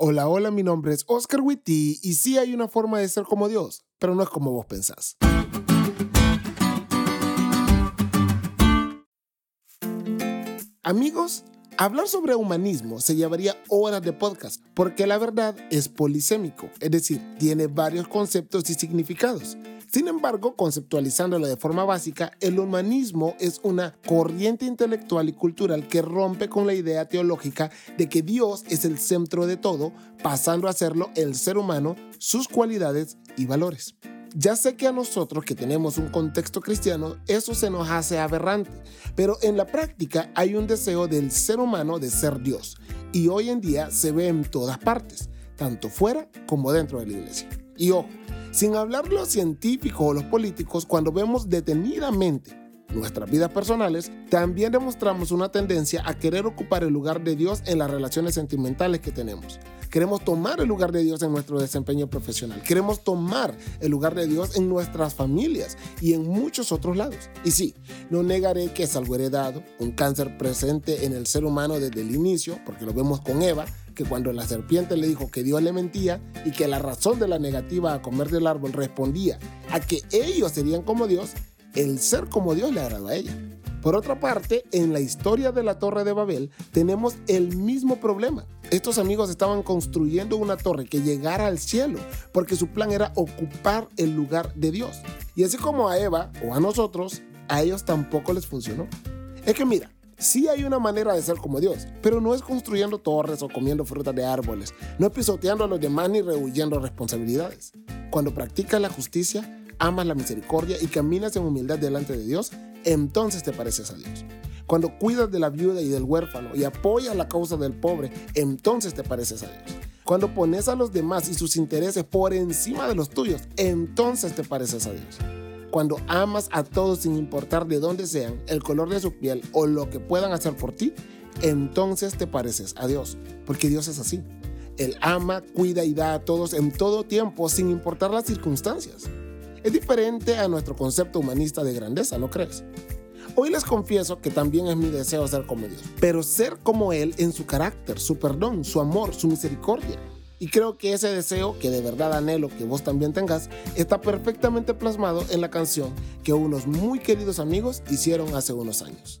Hola, hola, mi nombre es Oscar Witty y sí hay una forma de ser como Dios, pero no es como vos pensás. Amigos, hablar sobre humanismo se llevaría horas de podcast, porque la verdad es polisémico, es decir, tiene varios conceptos y significados. Sin embargo, conceptualizándolo de forma básica, el humanismo es una corriente intelectual y cultural que rompe con la idea teológica de que Dios es el centro de todo, pasando a serlo el ser humano, sus cualidades y valores. Ya sé que a nosotros que tenemos un contexto cristiano, eso se nos hace aberrante, pero en la práctica hay un deseo del ser humano de ser Dios, y hoy en día se ve en todas partes, tanto fuera como dentro de la iglesia. Y ojo, sin hablar los científicos o los políticos, cuando vemos detenidamente nuestras vidas personales, también demostramos una tendencia a querer ocupar el lugar de Dios en las relaciones sentimentales que tenemos. Queremos tomar el lugar de Dios en nuestro desempeño profesional. Queremos tomar el lugar de Dios en nuestras familias y en muchos otros lados. Y sí, no negaré que es algo heredado, un cáncer presente en el ser humano desde el inicio, porque lo vemos con Eva, que cuando la serpiente le dijo que Dios le mentía y que la razón de la negativa a comer del árbol respondía a que ellos serían como Dios, el ser como Dios le agradó a ella. Por otra parte, en la historia de la Torre de Babel tenemos el mismo problema. Estos amigos estaban construyendo una torre que llegara al cielo, porque su plan era ocupar el lugar de Dios. Y así como a Eva o a nosotros, a ellos tampoco les funcionó. Es que mira, Sí hay una manera de ser como Dios, pero no es construyendo torres o comiendo frutas de árboles, no pisoteando a los demás ni rehuyendo responsabilidades. Cuando practicas la justicia, amas la misericordia y caminas en humildad delante de Dios, entonces te pareces a Dios. Cuando cuidas de la viuda y del huérfano y apoyas la causa del pobre, entonces te pareces a Dios. Cuando pones a los demás y sus intereses por encima de los tuyos, entonces te pareces a Dios. Cuando amas a todos sin importar de dónde sean, el color de su piel o lo que puedan hacer por ti, entonces te pareces a Dios, porque Dios es así. Él ama, cuida y da a todos en todo tiempo sin importar las circunstancias. Es diferente a nuestro concepto humanista de grandeza, ¿no crees? Hoy les confieso que también es mi deseo ser como Dios, pero ser como Él en su carácter, su perdón, su amor, su misericordia. Y creo que ese deseo, que de verdad anhelo que vos también tengas, está perfectamente plasmado en la canción que unos muy queridos amigos hicieron hace unos años.